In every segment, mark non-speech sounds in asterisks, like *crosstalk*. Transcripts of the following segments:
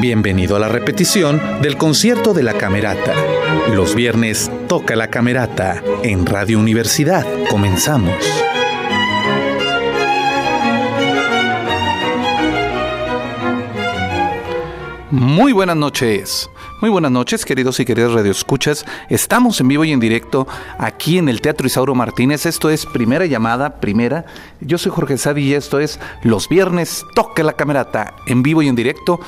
Bienvenido a la repetición del concierto de la Camerata. Los viernes toca la Camerata en Radio Universidad. Comenzamos. Muy buenas noches. Muy buenas noches, queridos y queridas radioescuchas. Estamos en vivo y en directo aquí en el Teatro Isauro Martínez. Esto es Primera Llamada, Primera. Yo soy Jorge Sadi y esto es Los Viernes Toque la Camerata en vivo y en directo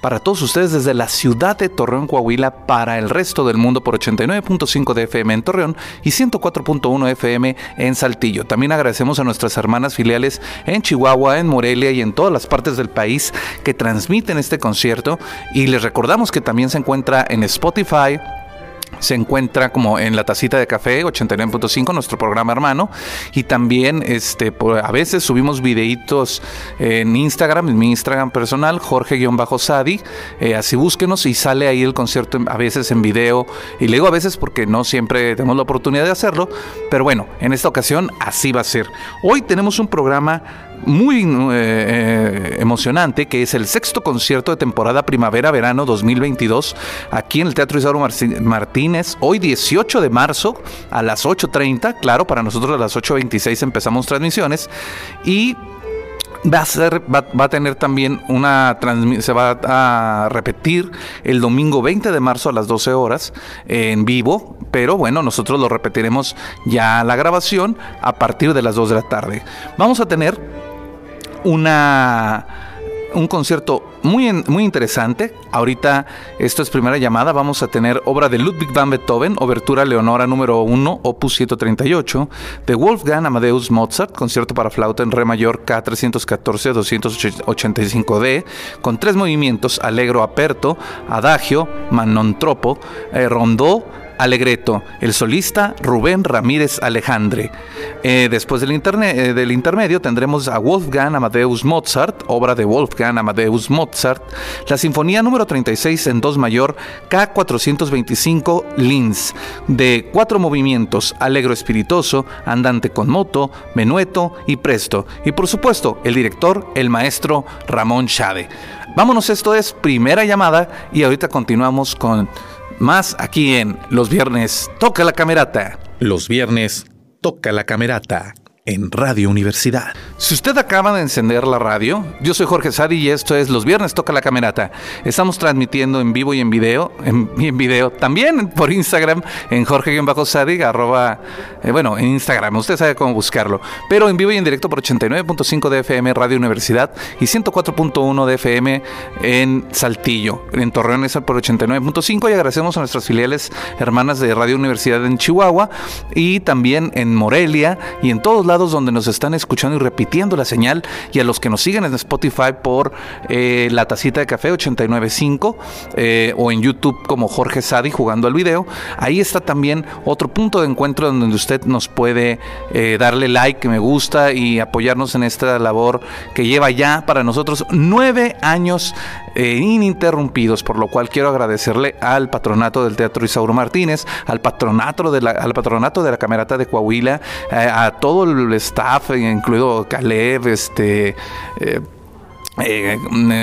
para todos ustedes desde la ciudad de Torreón, Coahuila, para el resto del mundo por 89.5 de FM en Torreón y 104.1 FM en Saltillo. También agradecemos a nuestras hermanas filiales en Chihuahua, en Morelia y en todas las partes del país que transmiten este concierto y les recordamos que también se encuentra en Spotify, se encuentra como en la tacita de café 89.5 nuestro programa hermano. Y también este a veces subimos videitos en Instagram en mi Instagram personal Jorge-Sadi. Eh, así búsquenos y sale ahí el concierto a veces en video. Y le digo a veces porque no siempre tenemos la oportunidad de hacerlo pero bueno en esta ocasión así va a ser. Hoy tenemos un programa muy eh, eh, emocionante, que es el sexto concierto de temporada primavera-verano 2022, aquí en el Teatro Isauro Martínez, hoy 18 de marzo a las 8.30, claro, para nosotros a las 8.26 empezamos transmisiones, y Va a, ser, va, a tener también una transmisión, se va a repetir el domingo 20 de marzo a las 12 horas en vivo, pero bueno, nosotros lo repetiremos ya la grabación a partir de las 2 de la tarde. Vamos a tener una un concierto muy, muy interesante. Ahorita, esto es primera llamada, vamos a tener obra de Ludwig van Beethoven, Obertura Leonora número 1, opus 138, de Wolfgang Amadeus Mozart, concierto para flauta en re mayor K314-285D, con tres movimientos, Allegro Aperto, Adagio, Manontropo, eh, Rondó, Alegreto, el solista Rubén Ramírez Alejandre. Eh, después del, eh, del intermedio tendremos a Wolfgang Amadeus Mozart, obra de Wolfgang Amadeus Mozart, la Sinfonía número 36 en dos mayor K425 Linz, de cuatro movimientos, Alegro Espiritoso, Andante con Moto, Menueto y Presto. Y por supuesto, el director, el maestro Ramón Chade. Vámonos, esto es primera llamada y ahorita continuamos con más aquí en Los Viernes Toca la Camerata. Los Viernes Toca la Camerata en Radio Universidad. Si usted acaba de encender la radio, yo soy Jorge Sadi y esto es Los Viernes Toca la Camerata. Estamos transmitiendo en vivo y en video, en, en video, también por Instagram, en Jorge-Sadi, arroba, eh, bueno, en Instagram, usted sabe cómo buscarlo, pero en vivo y en directo por 89.5 de FM Radio Universidad y 104.1 de FM en Saltillo, en Torreón es por 89.5 y agradecemos a nuestras filiales hermanas de Radio Universidad en Chihuahua y también en Morelia y en todos lados donde nos están escuchando y repitiendo la señal y a los que nos siguen en Spotify por eh, la tacita de café 895 eh, o en YouTube como Jorge Sadi jugando al video. Ahí está también otro punto de encuentro donde usted nos puede eh, darle like, me gusta y apoyarnos en esta labor que lleva ya para nosotros nueve años ininterrumpidos, por lo cual quiero agradecerle al patronato del Teatro Isauro Martínez, al patronato de la, al patronato de la Camerata de Coahuila, a todo el staff, incluido Caleb, este... Eh, eh,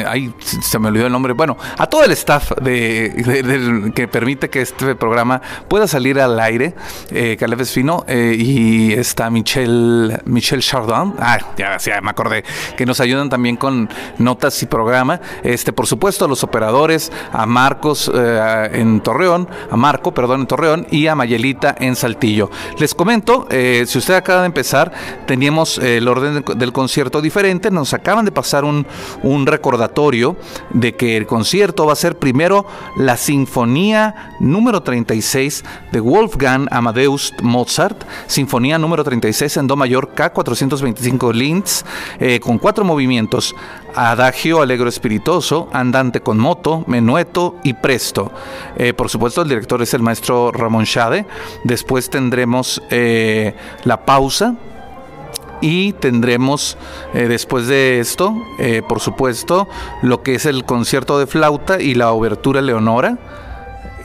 ahí se me olvidó el nombre. Bueno, a todo el staff de, que permite que este programa pueda salir al aire, eh, Caleb Espino eh, y está Michelle, Michelle Chardon. Ah, ya, ya, me acordé. Que nos ayudan también con notas y programa. Este, por supuesto, a los operadores, a Marcos eh, en Torreón, a Marco, perdón, en Torreón y a Mayelita en Saltillo. Les comento, eh, si usted acaba de empezar, teníamos el orden del concierto diferente. Nos acaban de pasar un un recordatorio de que el concierto va a ser primero la Sinfonía número 36 de Wolfgang Amadeus Mozart, Sinfonía número 36 en Do mayor K425 Linz, eh, con cuatro movimientos, Adagio Alegro Espiritoso, Andante con Moto, Menueto y Presto. Eh, por supuesto, el director es el maestro Ramón Schade. Después tendremos eh, la pausa y tendremos eh, después de esto, eh, por supuesto, lo que es el concierto de flauta y la obertura Leonora,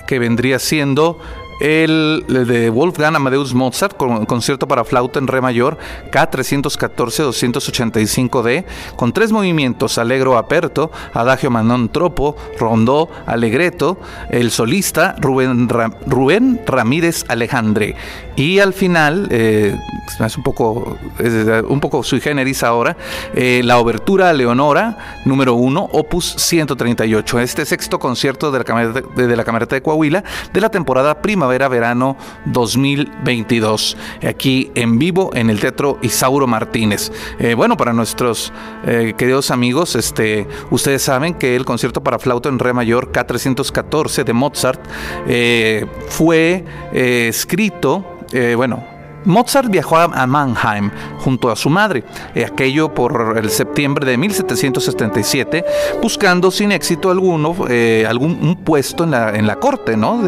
que vendría siendo el, de Wolfgang Amadeus Mozart, con, concierto para flauta en re mayor, K314-285D, con tres movimientos, Allegro aperto, Adagio Manon Tropo, Rondó, Alegreto, el solista Rubén, Rubén Ramírez Alejandre. Y al final, eh, es un poco, un poco sui generis ahora, eh, la obertura Leonora, número 1, opus 138. Este sexto concierto de la, Camerata de, la Camerata de Coahuila de la temporada primavera-verano 2022. Aquí en vivo en el Teatro Isauro Martínez. Eh, bueno, para nuestros queridos amigos, este, ustedes saben que el concierto para flauta en re mayor K314 de Mozart fue escrito eh, bueno, Mozart viajó a Mannheim junto a su madre, eh, aquello por el septiembre de 1777, buscando sin éxito alguno eh, algún un puesto en la, en la corte, ¿no?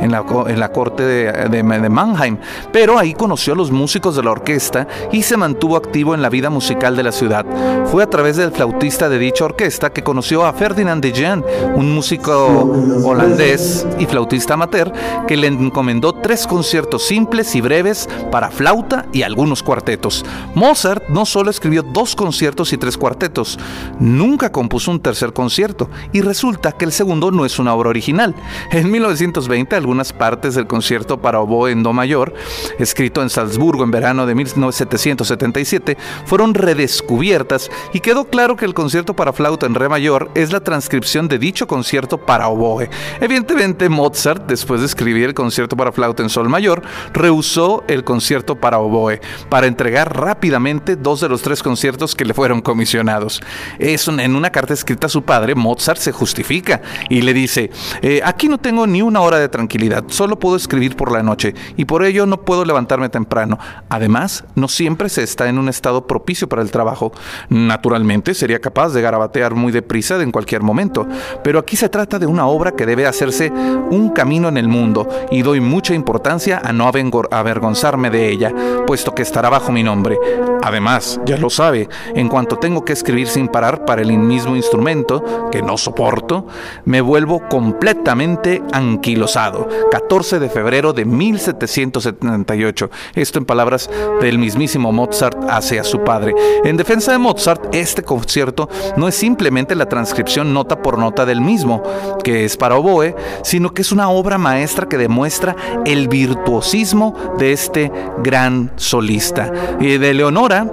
En, la, en la corte de, de, Mannheim. Pero ahí conoció a los músicos de la orquesta y se mantuvo activo en la vida musical de la ciudad. Fue a través del flautista de dicha orquesta que conoció a Ferdinand de Jean, un músico holandés y flautista amateur, que le encomendó tres conciertos simples y breves para flauta y algunos cuartetos. Mozart no solo escribió dos conciertos y tres cuartetos, nunca compuso un tercer concierto y resulta que el segundo no es una obra original. En 1920 algunas partes del concierto para oboe en do mayor, escrito en Salzburgo en verano de 1777, fueron redescubiertas y quedó claro que el concierto para flauta en re mayor es la transcripción de dicho concierto para oboe. Evidentemente Mozart, después de escribir el concierto para flauta en sol mayor, rehusó el concierto para oboe, para entregar rápidamente dos de los tres conciertos que le fueron comisionados. Es en una carta escrita a su padre, Mozart se justifica y le dice, eh, aquí no tengo ni una hora de tranquilidad, solo puedo escribir por la noche y por ello no puedo levantarme temprano. Además, no siempre se está en un estado propicio para el trabajo. Naturalmente, sería capaz de garabatear muy deprisa en cualquier momento, pero aquí se trata de una obra que debe hacerse un camino en el mundo y doy mucha importancia a no avergonzarme de ella, puesto que estará bajo mi nombre. Además, ya lo sabe, en cuanto tengo que escribir sin parar para el mismo instrumento, que no soporto, me vuelvo completamente anquilosado. 14 de febrero de 1778. Esto en palabras del mismísimo Mozart hacia su padre. En defensa de Mozart, este concierto no es simplemente la transcripción nota por nota del mismo, que es para oboe, sino que es una obra maestra que demuestra el virtuosismo de este gran solista. Y de Leonora,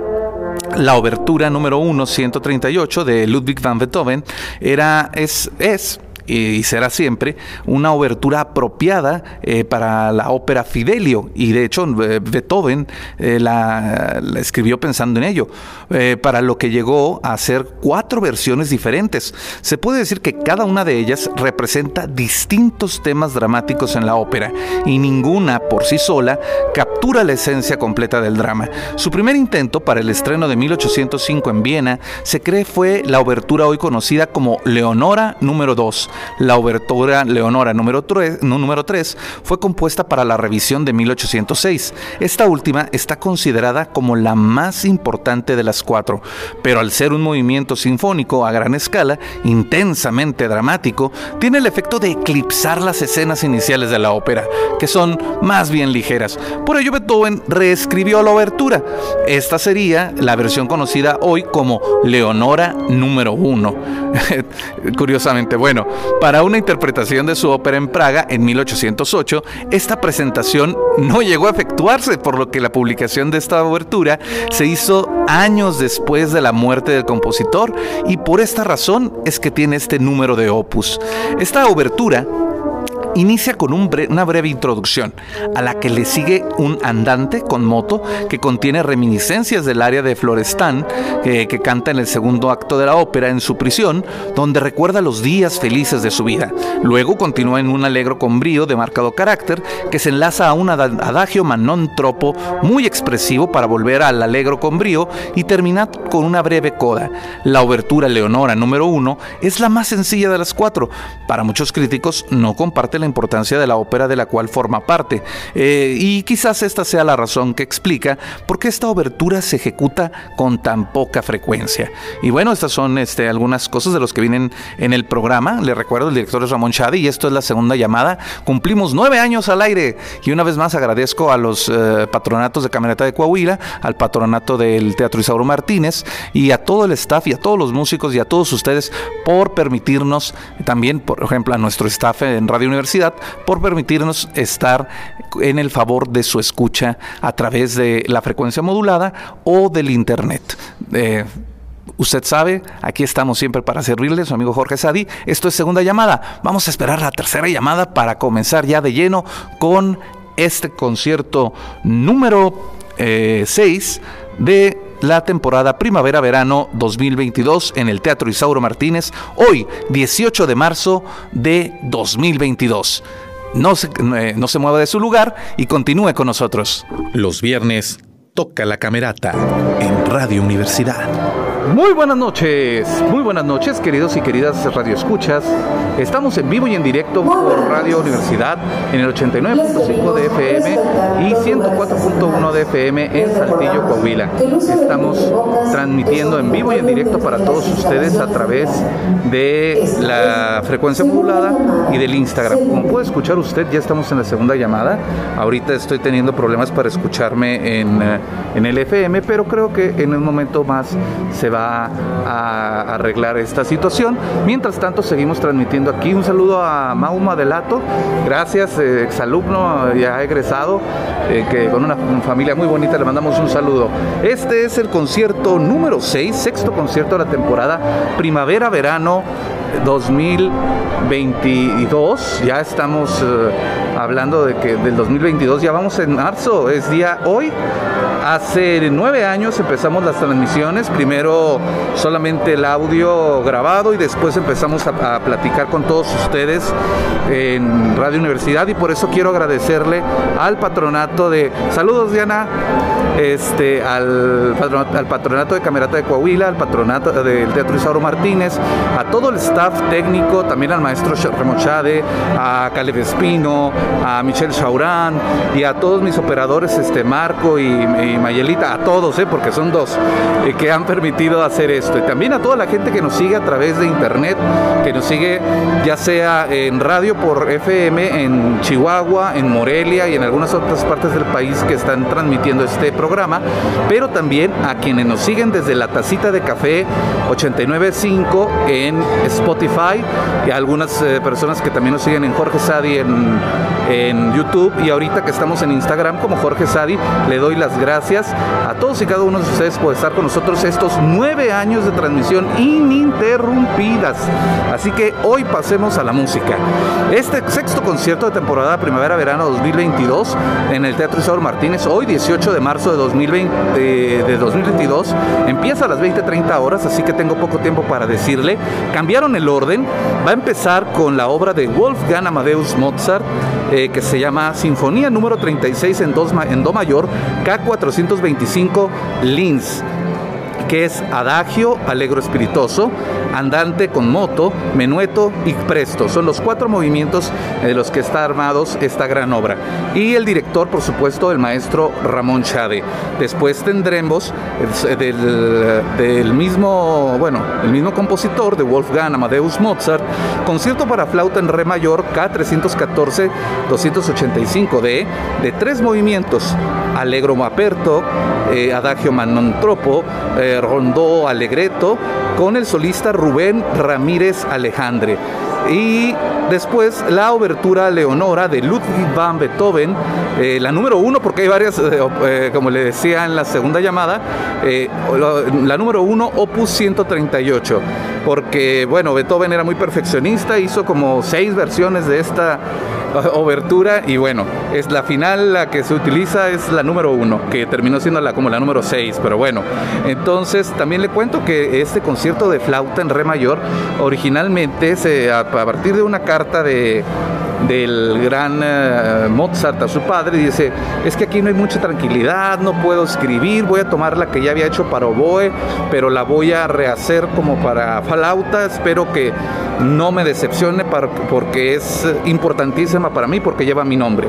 la obertura número 1, 138 de Ludwig van Beethoven, era, es, es y será siempre una obertura apropiada eh, para la ópera Fidelio. Y de hecho eh, Beethoven eh, la, escribió pensando en ello para lo que llegó a ser cuatro versiones diferentes. Se puede decir que cada una de ellas representa distintos temas dramáticos en la ópera y ninguna por sí sola captura la esencia completa del drama. Su primer intento para el estreno de 1805 en Viena se cree fue la obertura hoy conocida como Leonora número 2 la obertura Leonora número 3, número 3 fue compuesta para la revisión de 1806. Esta última está considerada como la más importante de las cuatro, pero al ser un movimiento sinfónico a gran escala, intensamente dramático, tiene el efecto de eclipsar las escenas iniciales de la ópera, que son más bien ligeras. Por ello Beethoven reescribió la obertura. Esta sería la versión conocida hoy como Leonora número 1. *laughs* Curiosamente, bueno, para una interpretación de su ópera en Praga en 1808, esta presentación no llegó a efectuarse, por lo que la publicación de esta obertura se hizo años después de la muerte del compositor y por esta razón es que tiene este número de opus. Esta obertura Inicia con una breve introducción, a la que le sigue un andante con moto que contiene reminiscencias del área de Florestan, que canta en el segundo acto de la ópera en su prisión, donde recuerda los días felices de su vida. Luego continúa en un alegro con brío de marcado carácter que se enlaza a un adagio manon tropo muy expresivo para volver al alegro con brío y termina con una breve coda. La obertura Leonora número uno es la más sencilla de las cuatro. Para muchos críticos no comparte la importancia de la ópera de la cual forma parte. Eh, y quizás esta sea la razón que explica por qué esta obertura se ejecuta con tan poca frecuencia. Y bueno, estas son este, algunas cosas de los que vienen en el programa. Le recuerdo, el director es Ramón Chadi y esto es la segunda llamada. Cumplimos nueve años al aire y una vez más agradezco a los eh, patronatos de Camerata de Coahuila, al patronato del Teatro Isauro Martínez y a todo el staff y a todos los músicos y a todos ustedes por permitirnos, también por ejemplo a nuestro staff en Radio Universidad, por permitirnos estar en el favor de su escucha a través de la frecuencia modulada o del Internet. Eh, Usted sabe, aquí estamos siempre para servirle, su amigo Jorge Sadi. Esto es segunda llamada. Vamos a esperar la tercera llamada para comenzar ya de lleno con este concierto número 6 eh, de la temporada primavera-verano 2022 en el Teatro Isauro Martínez, hoy 18 de marzo de 2022. No se, eh, no se mueva de su lugar y continúe con nosotros. Los viernes toca la camerata en Radio Universidad. Muy buenas noches, muy buenas noches queridos y queridas radioescuchas. Estamos en vivo y en directo por Radio Universidad en el 89.5 de FM y 104.1 de FM en Saltillo, Coahuila. Estamos transmitiendo en vivo y en directo para todos ustedes a través de la frecuencia modulada y del Instagram. Como puede escuchar usted, ya estamos en la segunda llamada. Ahorita estoy teniendo problemas para escucharme en, eh, en el FM, pero creo que en un momento más se va a arreglar esta situación. Mientras tanto, seguimos transmitiendo aquí. Un saludo a Mauma Delato, gracias, eh, exalumno, ya egresado, eh, que con una familia muy bonita le mandamos un saludo. Este es el concierto número 6, sexto concierto de la temporada primavera-verano 2022. Ya estamos eh, hablando de que del 2022 ya vamos en marzo, es día hoy. Hace nueve años empezamos las transmisiones, primero solamente el audio grabado y después empezamos a, platicar con todos ustedes en Radio Universidad y por eso quiero agradecerle al patronato de... Saludos Diana, este, al, patronato de Camerata de Coahuila, al patronato del Teatro Isauro Martínez, a todo el staff técnico, también al maestro Remochade, a Caleb Espino, a Michelle Chaurán y a todos mis operadores, este Marco y Mayelita, a todos, ¿eh? porque son dos, eh, que han permitido hacer esto. Y también a toda la gente que nos sigue a través de internet, que nos sigue ya sea en radio por FM en Chihuahua, en Morelia y en algunas otras partes del país que están transmitiendo este programa, pero también a quienes nos siguen desde la tacita de café 895 en Spotify y a algunas eh, personas que también nos siguen en Jorge Sadi en, en YouTube y ahorita que estamos en Instagram como Jorge Sadi, le doy las gracias a todos y cada uno de ustedes por estar con nosotros estos nueve años de transmisión ininterrumpidas. Así que hoy pasemos a la música. Este sexto concierto de temporada primavera-verano 2022 en el Teatro Isauro Martínez, hoy 18 de marzo de, 2020, de 2022, empieza a las 20.30 horas, así que tengo poco tiempo para decirle. Cambiaron el orden, va a empezar con la obra de Wolfgang Amadeus Mozart, eh, que se llama Sinfonía número 36 en, en Do mayor, K4 425 Lins que es adagio, alegro espiritoso, andante con moto, menueto y presto. Son los cuatro movimientos de los que está armados esta gran obra. Y el director, por supuesto, el maestro Ramón Chade. Después tendremos del, mismo, bueno, el mismo compositor de Wolfgang Amadeus Mozart, concierto para flauta en re mayor K314-285 de, de tres movimientos, alegro aperto, eh, adagio manontropo, eh, rondó alegreto, con el solista Rubén Ramírez Alejandre. Y después la obertura Leonora de Ludwig van Beethoven, eh, la número uno, porque hay varias, eh, como le decía en la segunda llamada, la, número uno, Opus 138, porque bueno, Beethoven era muy perfeccionista, hizo como seis versiones de esta obertura y bueno, es la final la que se utiliza es la número uno, que terminó siendo la, como la número seis, pero bueno, entonces también le cuento que este concierto de flauta en re mayor originalmente se, a partir de una carta de del gran eh, Mozart a su padre dice, es que aquí no hay mucha tranquilidad, no puedo escribir, voy a tomar la que ya había hecho para oboe, pero la voy a rehacer como para flauta, espero que no me decepcione porque es importantísima para mí porque lleva mi nombre.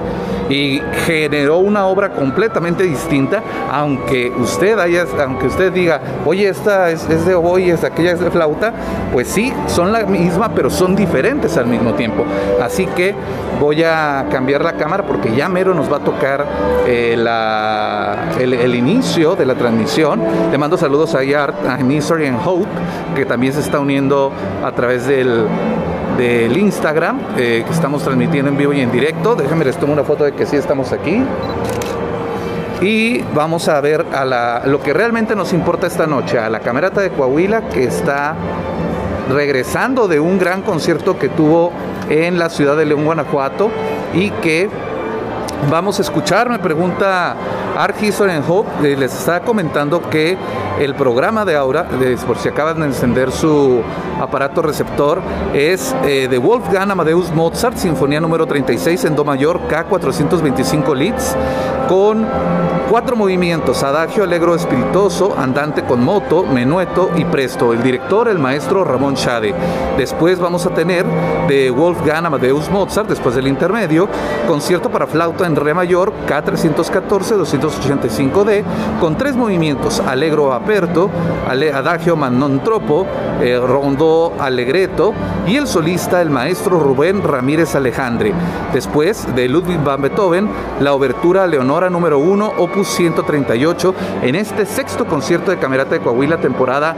Y generó una obra completamente distinta, aunque usted haya, aunque usted diga, oye, esta es, es de oboe esta aquella es de flauta, pues sí, son la misma, pero son diferentes al mismo tiempo. Así que voy a cambiar la cámara porque ya mero nos va a tocar eh, el, inicio de la transmisión. Le mando saludos a Art, a Misery and Hope, que también se está uniendo a través del, del Instagram, eh, que estamos transmitiendo en vivo y en directo. Déjenme les tomo una foto de que sí estamos aquí. Y vamos a ver a lo que realmente nos importa esta noche, a la camerata de Coahuila que está regresando de un gran concierto que tuvo en la ciudad de León, Guanajuato, y que vamos a escuchar, me pregunta Art History and Hope, eh, les está comentando que el programa de Aura, por si acaban de encender su aparato receptor, es eh, de Wolfgang Amadeus Mozart, Sinfonía número 36 en Do mayor, K425 Leads, con cuatro movimientos, adagio, alegro, espirituoso, andante con moto, menueto y presto. El director, el maestro Ramón Schade. Después vamos a tener de Wolfgang Amadeus Mozart, después del intermedio, concierto para flauta en re mayor, K314, 285D, con tres movimientos, alegro, aperto, adagio, non tropo, eh, rondo, alegreto, y el solista, el maestro Rubén Ramírez Alejandre. Después de Ludwig van Beethoven, la obertura Leonora número 1, opus 138, en este sexto concierto de Camerata de Coahuila, temporada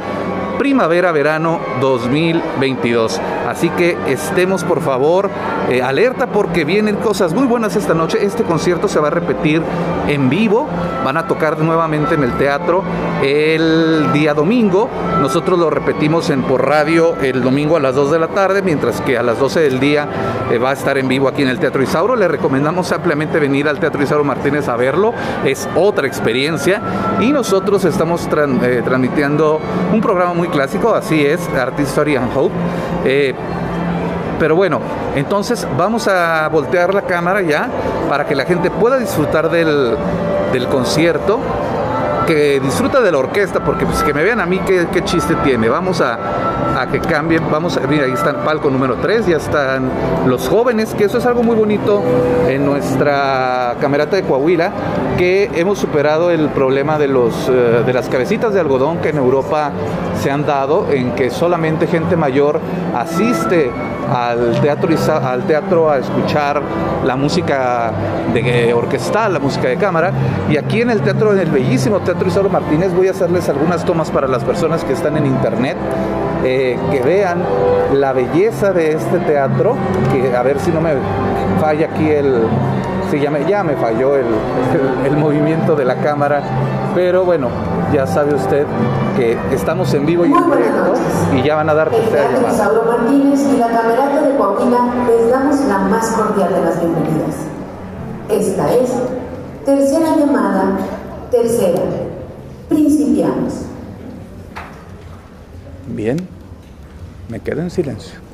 primavera-verano 2022. Así que estemos por favor eh, alerta porque vienen cosas muy buenas esta noche. Este concierto se va a repetir en vivo. Van a tocar nuevamente en el teatro el día domingo. Nosotros lo repetimos en por radio el domingo a las 2 de la tarde, mientras que a las 12 del día eh, va a estar en vivo aquí en el Teatro Isauro. Le recomendamos ampliamente venir al Teatro Isauro Martínez a verlo. Es otra experiencia. Y nosotros estamos eh, transmitiendo un programa muy clásico, así es, Art History and Hope. Eh, pero bueno, entonces vamos a voltear la cámara ya para que la gente pueda disfrutar del, del concierto que disfruta de la orquesta, porque pues que me vean a mí qué, chiste tiene. Vamos a, que cambien, vamos a, mira, ahí está el palco número 3, ya están los jóvenes, que eso es algo muy bonito en nuestra camerata de Coahuila, que hemos superado el problema de, los, eh, de las cabecitas de algodón que en Europa se han dado, en que solamente gente mayor asiste al teatro, al teatro a escuchar la música de, orquestal, la música de cámara. Y aquí en el teatro, en el bellísimo Teatro Isauro Martínez, voy a hacerles algunas tomas para las personas que están en internet, eh, que vean la belleza de este teatro, que a ver si no me falla aquí el... Sí, ya me, ya me falló el, el movimiento de la cámara, pero bueno, ya sabe usted que estamos en vivo y en directo y ya van a dar El Teatro Isauro Martínez y la Camerata de Coahuila les damos la más cordial de las bienvenidas. Esta es tercera llamada, tercera. Principiamos. Bien, me quedo en silencio.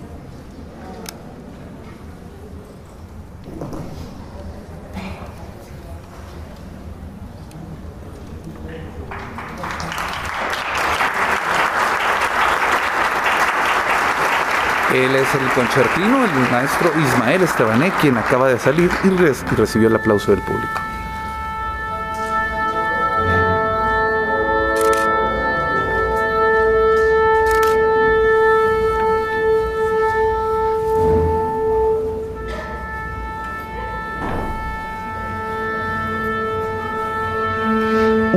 Él es el concertino, el maestro Ismael Estebané, quien acaba de salir y, recibió el aplauso del público.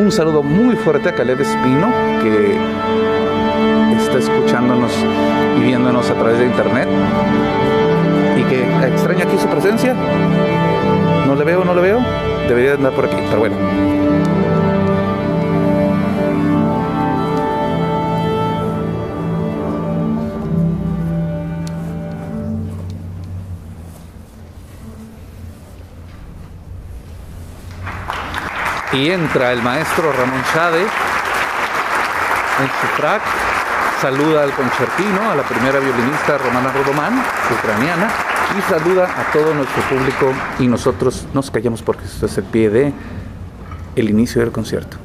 Un saludo muy fuerte a Caleb Espino, que está escuchándonos y viéndonos a través de internet y que extraña aquí su presencia. No le veo, no le veo. Debería andar por aquí, pero bueno. Y entra el maestro Ramón Chade en su track. Saluda al concertino, a la primera violinista Romana Rodomán, ucraniana, y saluda a todo nuestro público y nosotros nos callamos porque esto es el pie de el inicio del concierto.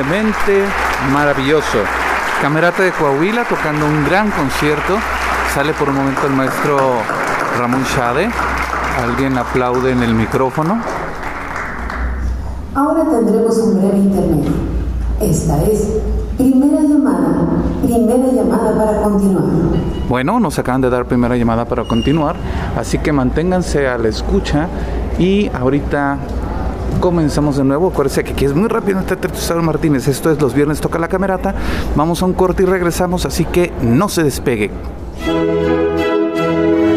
Simplemente maravilloso. Camerata de Coahuila tocando un gran concierto. Sale por un momento el maestro Ramón Shade. Alguien aplaude en el micrófono. Ahora tendremos un breve intermedio. Esta es primera llamada. Primera llamada para continuar. Bueno, nos acaban de dar primera llamada para continuar. Así que manténganse a la escucha. Y ahorita comenzamos de nuevo. Acuérdense que aquí es muy rápido Teatro Martínez. Esto es los viernes toca la camerata. Vamos a un corte y regresamos, así que no se despegue.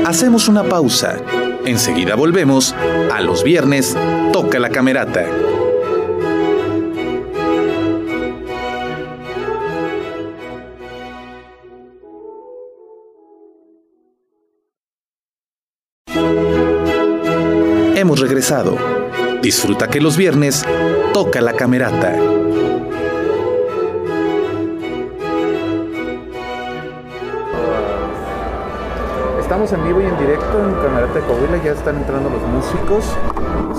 Hacemos una pausa. Enseguida volvemos a los viernes toca la camerata. Hemos regresado. Disfruta que los viernes toca la camerata. Estamos en vivo y en directo en Camerata de Coahuila, ya están entrando los músicos.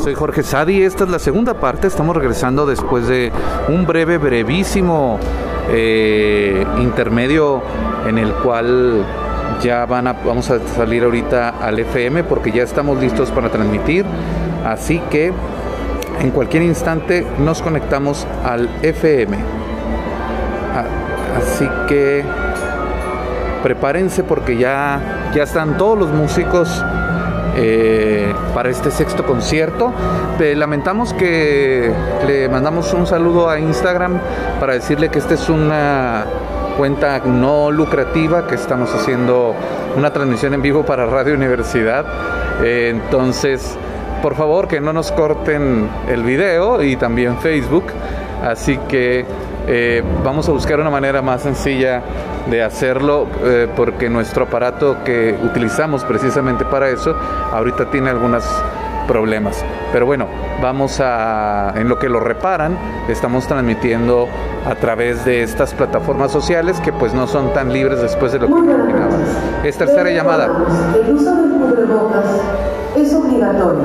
Soy Jorge Sadi, esta es la segunda parte, estamos regresando después de un breve, brevísimo eh, intermedio en el cual ya van a, vamos a salir ahorita al FM porque ya estamos listos para transmitir. Así que en cualquier instante nos conectamos al FM. Así que prepárense porque ya, ya están todos los músicos eh, para este sexto concierto. lamentamos que le mandamos un saludo a Instagram para decirle que esta es una cuenta no lucrativa, que estamos haciendo una transmisión en vivo para Radio Universidad. Eh, entonces, por favor que no nos corten el video y también Facebook. Así que eh, vamos a buscar una manera más sencilla de hacerlo eh, porque nuestro aparato que utilizamos precisamente para eso ahorita tiene algunos problemas. Pero bueno, vamos a, en lo que lo reparan, estamos transmitiendo a través de estas plataformas sociales que pues no son tan libres después de lo que imaginaba. Es tercera llamada es obligatorio.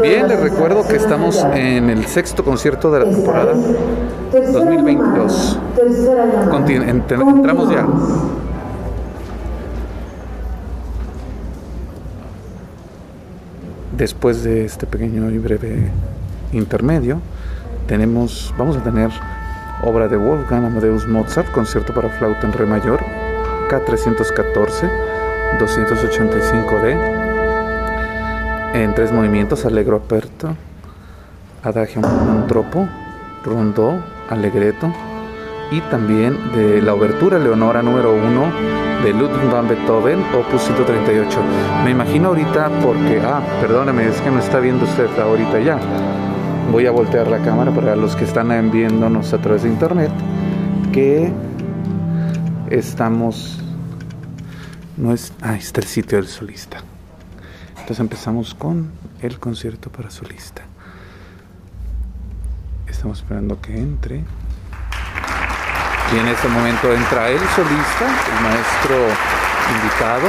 Bien, les recuerdo que estamos en el sexto concierto de la temporada 2022. entramos ya. Después de este pequeño y breve intermedio, tenemos, vamos a tener obra de Wolfgang Amadeus Mozart, concierto para flauta en re mayor, K314, 285D en tres movimientos, allegro aperto, adagio un tropo, rondó, allegretto y también de la obertura Leonora número 1 de Ludwig van Beethoven, opus 138. Me imagino ahorita porque, ah, perdóneme, es que no está viendo usted ahorita ya. Voy a voltear la cámara para los que están viéndonos a través de internet que estamos no es, ah, está el sitio del solista. Entonces empezamos con el concierto para solista. Estamos esperando que entre. Y en este momento entra el solista, el maestro invitado,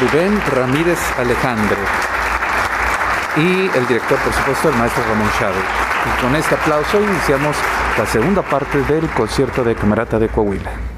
Rubén Ramírez Alejandro. Y el director, por supuesto, el maestro Ramón Chávez. Y con este aplauso iniciamos la segunda parte del concierto de Camerata de Coahuila.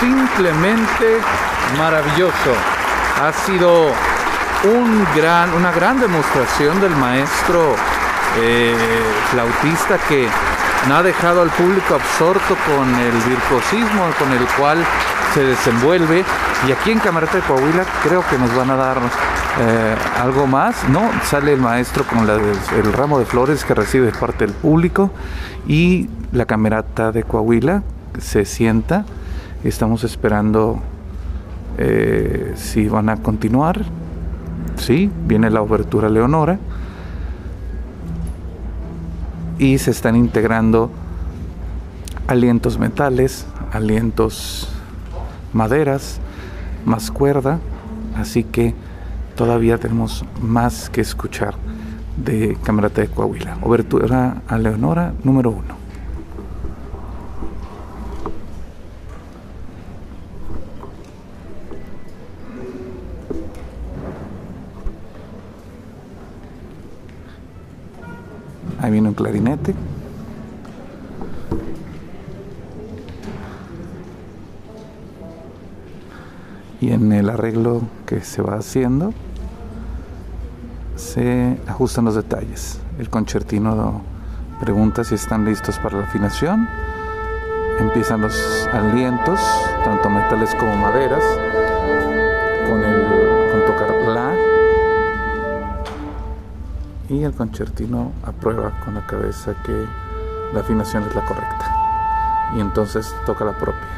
Simplemente maravilloso. Ha sido un gran, una gran demostración del maestro eh, flautista que no ha dejado al público absorto con el virtuosismo con el cual se desenvuelve. Y aquí en Camarata de Coahuila creo que nos van a dar eh, algo más, ¿no? Sale el maestro con el ramo de flores que recibe de parte del público y la Camerata de Coahuila se sienta. Estamos esperando eh, si van a continuar. Sí, viene la obertura Leonora. Y se están integrando alientos metales, alientos maderas, más cuerda. Así que todavía tenemos más que escuchar de Camerata de Coahuila. Obertura a Leonora número uno. Ahí viene un clarinete. Y en el arreglo que se va haciendo se ajustan los detalles. El concertino pregunta si están listos para la afinación. Empiezan los alientos, tanto metales como maderas, y el concertino aprueba con la cabeza que la afinación es la correcta y entonces toca la propia.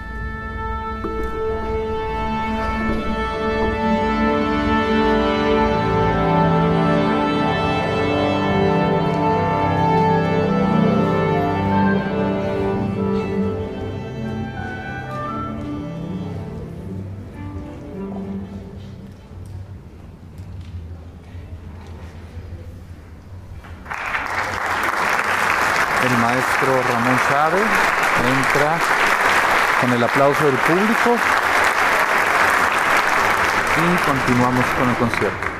Aplauso del público y continuamos con el concierto.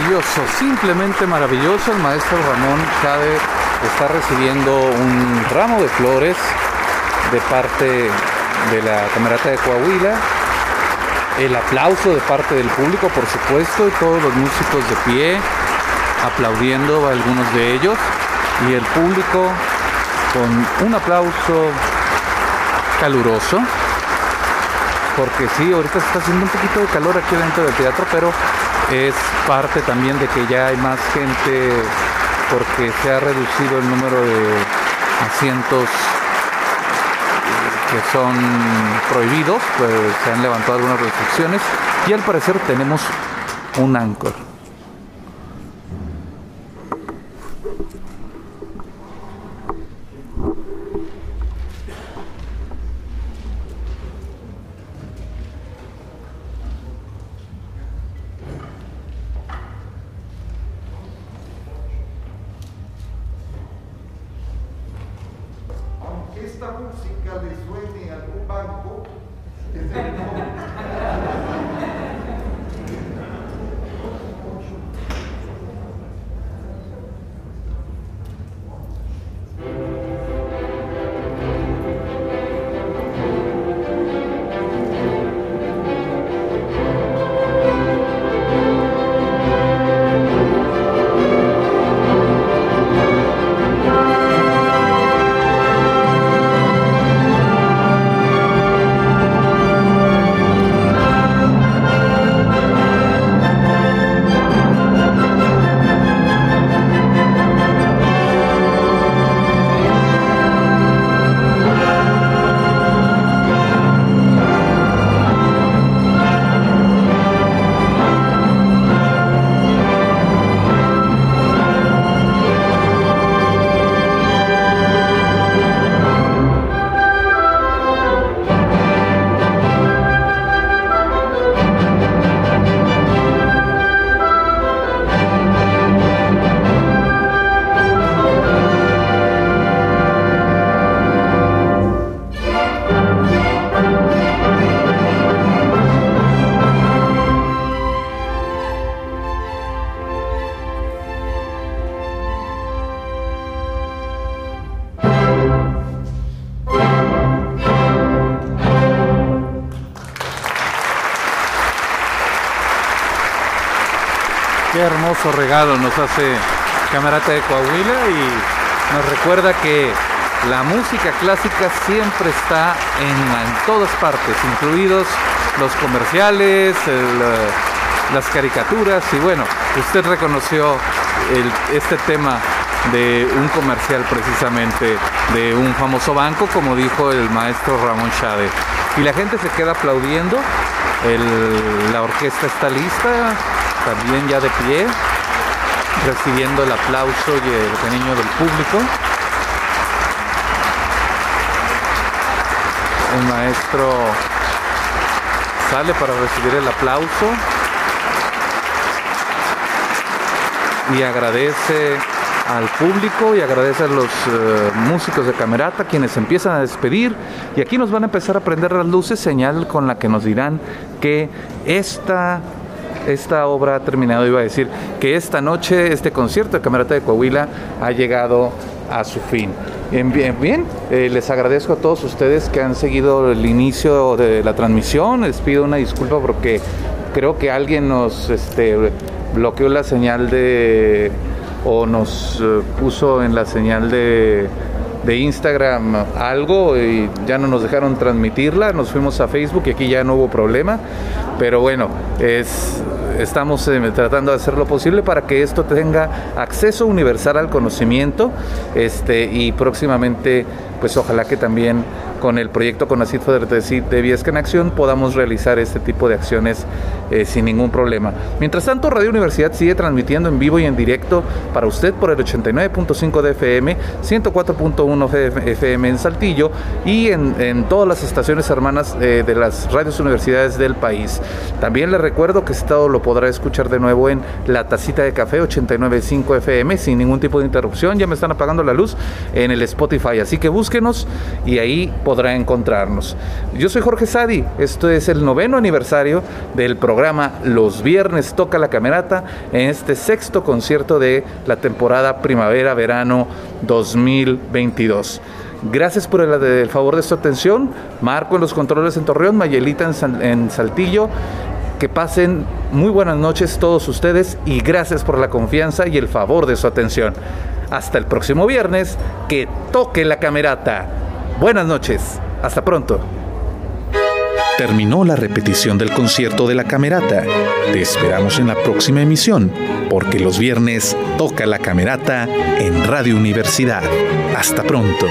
Maravilloso, simplemente maravilloso. El maestro Ramón Chávez está recibiendo un ramo de flores de parte de la Camerata de Coahuila. El aplauso de parte del público, por supuesto, y todos los músicos de pie aplaudiendo a algunos de ellos. Y el público con un aplauso caluroso. Porque sí, ahorita se está haciendo un poquito de calor aquí dentro del teatro, pero es parte también de que ya hay más gente porque se ha reducido el número de asientos que son prohibidos, pues se han levantado algunas restricciones y al parecer tenemos un anchor. Regalo nos hace Camarata de Coahuila y nos recuerda que la música clásica siempre está en, todas partes, incluidos los comerciales, eh, las caricaturas. Y bueno, usted reconoció este tema de un comercial precisamente de un famoso banco, como dijo el maestro Ramón Chávez. Y la gente se queda aplaudiendo, la orquesta está lista, también ya de pie, recibiendo el aplauso y el cariño del público. El maestro sale para recibir el aplauso y agradece al público y agradece a los eh, músicos de Camerata quienes empiezan a despedir y aquí nos van a empezar a prender las luces, señal con la que nos dirán que esta esta obra ha terminado, iba a decir, que esta noche este concierto de Camerata de Coahuila ha llegado a su fin. Bien, bien, eh, les agradezco a todos ustedes que han seguido el inicio de la transmisión. Les pido una disculpa porque creo que alguien nos este, bloqueó la señal de o nos eh, puso en la señal de de Instagram algo y ya no nos dejaron transmitirla, nos fuimos a Facebook y aquí ya no hubo problema, pero bueno, es, estamos eh, tratando de hacer lo posible para que esto tenga acceso universal al conocimiento este, y próximamente pues ojalá que también con el proyecto Conacit de Viesca en Acción podamos realizar este tipo de acciones eh, sin ningún problema. Mientras tanto, Radio Universidad sigue transmitiendo en vivo y en directo para usted por el 89.5 de FM, 104.1 FM en Saltillo y en, todas las estaciones hermanas eh, de las radios universidades del país. También le recuerdo que este lo podrá escuchar de nuevo en La Tacita de Café 89.5 FM sin ningún tipo de interrupción. Ya me están apagando la luz en el Spotify, así que busque búsquenos y ahí podrá encontrarnos. Yo soy Jorge Sadi, esto es el noveno aniversario del programa Los Viernes Toca la Camerata en este sexto concierto de la temporada primavera-verano 2022. Gracias por el, favor de su atención. Marco en los controles en Torreón, Mayelita en Saltillo que pasen muy buenas noches todos ustedes y gracias por la confianza y el favor de su atención. Hasta el próximo viernes, que toque la camerata. Buenas noches, hasta pronto. Terminó la repetición del concierto de la camerata. Te esperamos en la próxima emisión, porque los viernes toca la camerata en Radio Universidad. Hasta pronto.